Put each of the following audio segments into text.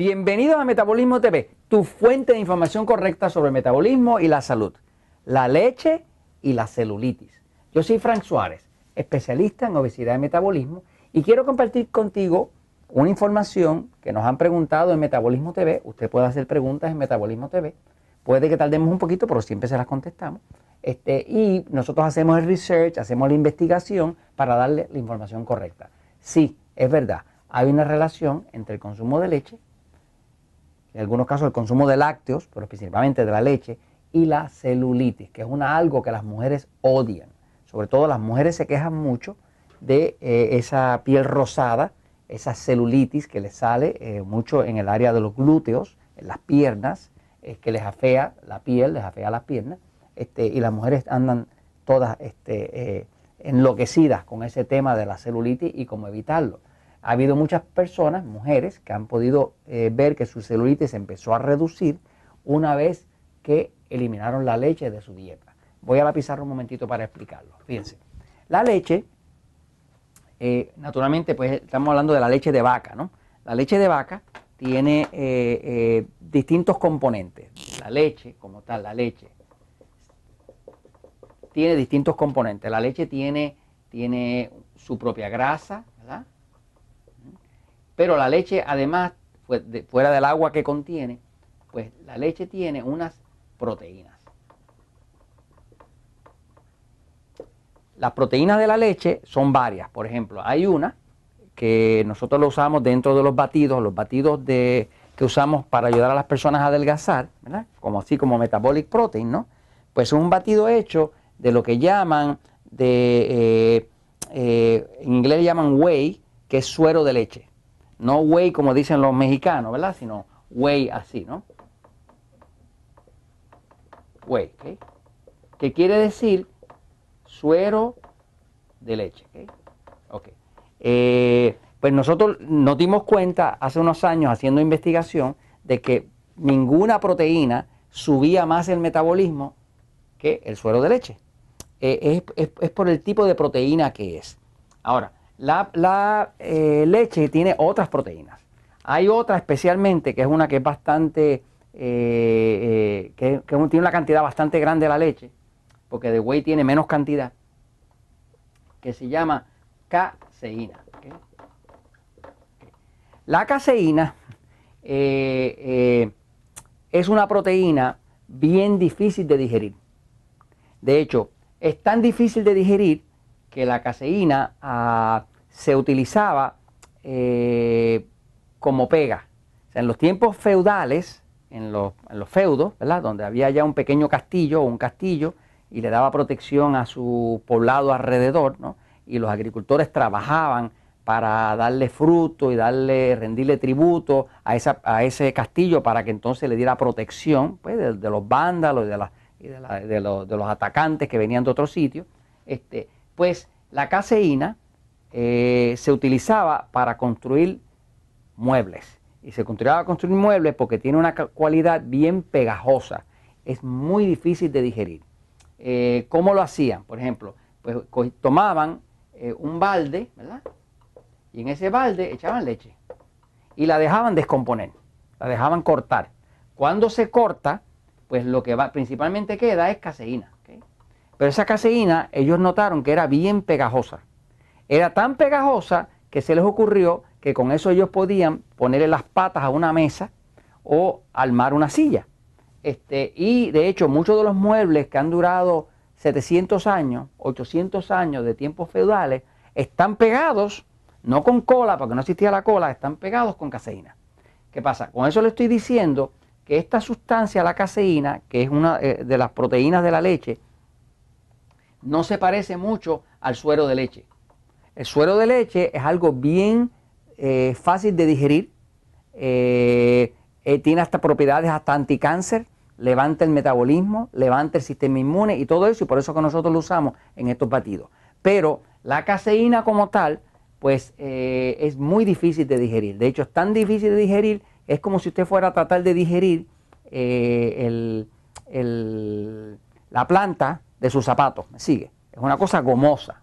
Bienvenidos a Metabolismo TV, tu fuente de información correcta sobre el metabolismo y la salud, la leche y la celulitis. Yo soy Frank Suárez, especialista en obesidad y metabolismo, y quiero compartir contigo una información que nos han preguntado en Metabolismo TV. Usted puede hacer preguntas en Metabolismo TV. Puede que tardemos un poquito, pero siempre se las contestamos. Este, y nosotros hacemos el research, hacemos la investigación para darle la información correcta. Sí, es verdad, hay una relación entre el consumo de leche en algunos casos el consumo de lácteos, pero principalmente de la leche, y la celulitis, que es una, algo que las mujeres odian. Sobre todo las mujeres se quejan mucho de eh, esa piel rosada, esa celulitis que les sale eh, mucho en el área de los glúteos, en las piernas, que les afea la piel, les afea las piernas, este, y las mujeres andan todas este, eh, enloquecidas con ese tema de la celulitis y cómo evitarlo ha habido muchas personas, mujeres, que han podido eh, ver que su celulitis empezó a reducir una vez que eliminaron la leche de su dieta. Voy a la pizarra un momentito para explicarlo. Fíjense, la leche, eh, naturalmente, pues estamos hablando de la leche de vaca, ¿no? La leche de vaca tiene eh, distintos componentes. La leche, como tal, la leche, tiene distintos componentes. La leche tiene, tiene su propia grasa. Pero la leche, además, fuera del agua que contiene, pues la leche tiene unas proteínas. Las proteínas de la leche son varias. Por ejemplo, hay una que nosotros lo usamos dentro de los batidos, los batidos de, que usamos para ayudar a las personas a adelgazar, ¿verdad? Como así como metabolic protein, ¿no? Pues es un batido hecho de lo que llaman de, eh, eh, en inglés llaman whey, que es suero de leche. No whey como dicen los mexicanos, ¿verdad? Sino whey así, ¿no? Whey, ¿ok? Que quiere decir suero de leche, ¿ok? Eh, pues nosotros nos dimos cuenta hace unos años haciendo investigación de que ninguna proteína subía más el metabolismo que el suero de leche. Eh, es por el tipo de proteína que es. Ahora, la, eh, leche tiene otras proteínas. Hay otra especialmente, que es una que es bastante, eh, eh, que, tiene una cantidad bastante grande de la leche, porque de whey tiene menos cantidad, que se llama caseína. La caseína es una proteína bien difícil de digerir. De hecho, es tan difícil de digerir que la caseína ah, se utilizaba eh, como pega. en los tiempos feudales, en los, feudos, ¿verdad? donde había ya un pequeño castillo o un castillo y le daba protección a su poblado alrededor, y los agricultores trabajaban para darle fruto y darle, rendirle tributo a, esa, a ese castillo para que entonces le diera protección pues, de, los vándalos y, de, de, los, de, los, atacantes que venían de otro sitio. Este, pues la caseína eh, se utilizaba para construir muebles. Y se construía construir muebles porque tiene una cualidad bien pegajosa. Es muy difícil de digerir. Eh, ¿Cómo lo hacían? Por ejemplo, pues tomaban eh, un balde, ¿verdad? Y en ese balde echaban leche. Y la dejaban descomponer. La dejaban cortar. Cuando se corta, pues lo que va, principalmente queda es caseína. Pero esa caseína, ellos notaron que era bien pegajosa. Era tan pegajosa que se les ocurrió que con eso ellos podían ponerle las patas a una mesa o armar una silla. Este, y de hecho muchos de los muebles que han durado 700 años, 800 años de tiempos feudales, están pegados, no con cola, porque no existía la cola, están pegados con caseína. ¿Qué pasa? Con eso le estoy diciendo que esta sustancia, la caseína, que es una eh, de las proteínas de la leche, no se parece mucho al suero de leche. El suero de leche es algo bien eh, fácil de digerir, eh, eh, tiene hasta propiedades hasta anticáncer, levanta el metabolismo, levanta el sistema inmune y todo eso, y por eso que nosotros lo usamos en estos batidos. Pero la caseína como tal, pues es muy difícil de digerir. De hecho, es tan difícil de digerir, es como si usted fuera a tratar de digerir la planta de su zapato. ¿Me sigue? Es una cosa gomosa.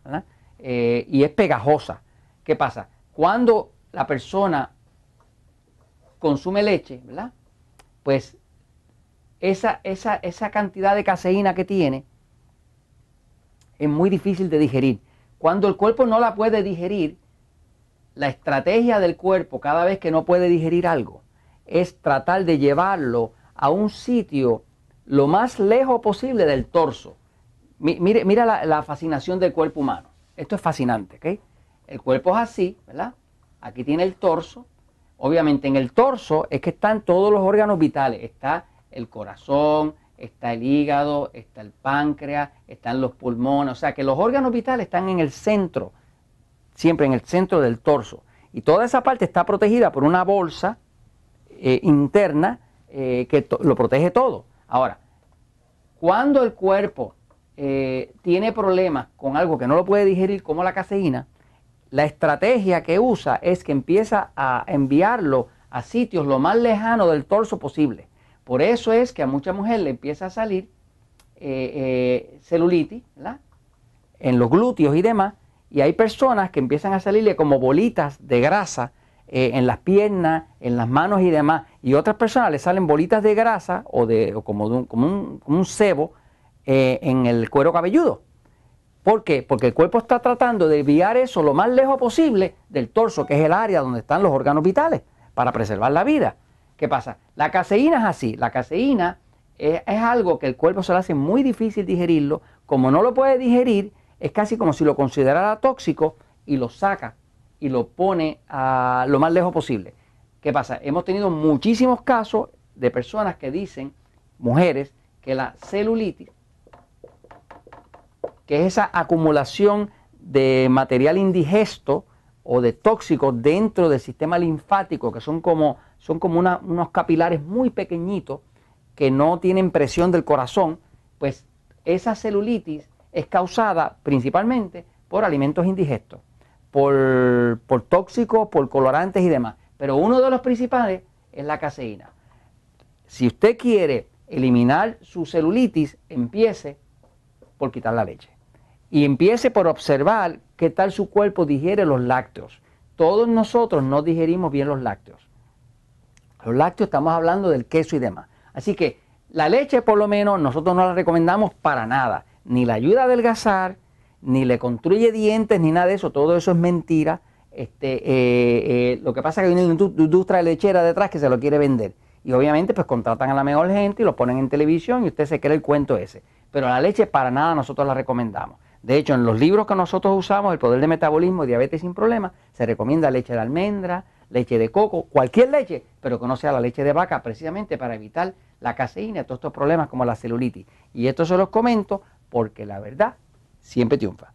Eh, y es pegajosa. ¿Qué pasa? Cuando la persona consume leche, ¿verdad? Pues esa, esa, esa cantidad de caseína que tiene es muy difícil de digerir. Cuando el cuerpo no la puede digerir, la estrategia del cuerpo cada vez que no puede digerir algo es tratar de llevarlo a un sitio lo más lejos posible del torso. Mire, mira la, la, fascinación del cuerpo humano. Esto es fascinante, ¿ok? El cuerpo es así, ¿verdad? Aquí tiene el torso. Obviamente en el torso es que están todos los órganos vitales. Está el corazón, está el hígado, está el páncreas, están los pulmones. O sea que los órganos vitales están en el centro, siempre en el centro del torso. Y toda esa parte está protegida por una bolsa eh, interna eh, que lo protege todo. Ahora, cuando el cuerpo eh, tiene problemas con algo que no lo puede digerir, como la caseína, la estrategia que usa es que empieza a enviarlo a sitios lo más lejano del torso posible. Por eso es que a mucha mujer le empieza a salir celulitis en los glúteos y demás, y hay personas que empiezan a salirle como bolitas de grasa eh, en las piernas, en las manos y demás. Y otras personas le salen bolitas de grasa o, de, como, un, como, un, como, un, cebo eh, en el cuero cabelludo. ¿Por qué? Porque el cuerpo está tratando de enviar eso lo más lejos posible del torso, que es el área donde están los órganos vitales, para preservar la vida. ¿Qué pasa? La caseína es así. La caseína es, es algo que el cuerpo se le hace muy difícil digerirlo. Como no lo puede digerir, es casi como si lo considerara tóxico y lo saca y lo pone a lo más lejos posible. ¿Qué pasa? Hemos tenido muchísimos casos de personas que dicen, mujeres, que la celulitis, que es esa acumulación de material indigesto o de tóxicos dentro del sistema linfático, que son como, son como unos capilares muy pequeñitos que no tienen presión del corazón, pues esa celulitis es causada principalmente por alimentos indigestos, por, por tóxicos, por colorantes y demás. Pero uno de los principales es la caseína. Si usted quiere eliminar su celulitis, empiece por quitar la leche. Y empiece por observar qué tal su cuerpo digiere los lácteos. Todos nosotros no digerimos bien los lácteos. Los lácteos estamos hablando del queso y demás. Así que la leche por lo menos nosotros no la recomendamos para nada ni la ayuda a adelgazar, ni le construye dientes, ni nada de eso. Todo eso es mentira. Este, eh, eh, lo que pasa es que hay una industria lechera detrás que se lo quiere vender. Y obviamente pues contratan a la mejor gente y lo ponen en televisión y usted se cree el cuento ese. Pero la leche para nada nosotros la recomendamos. De hecho, en los libros que nosotros usamos, El Poder de Metabolismo y Diabetes sin Problemas, se recomienda leche de almendra, leche de coco, cualquier leche, pero que no sea la leche de vaca, precisamente para evitar la caseína y todos estos problemas como la celulitis. Y esto se los comento porque la verdad siempre triunfa.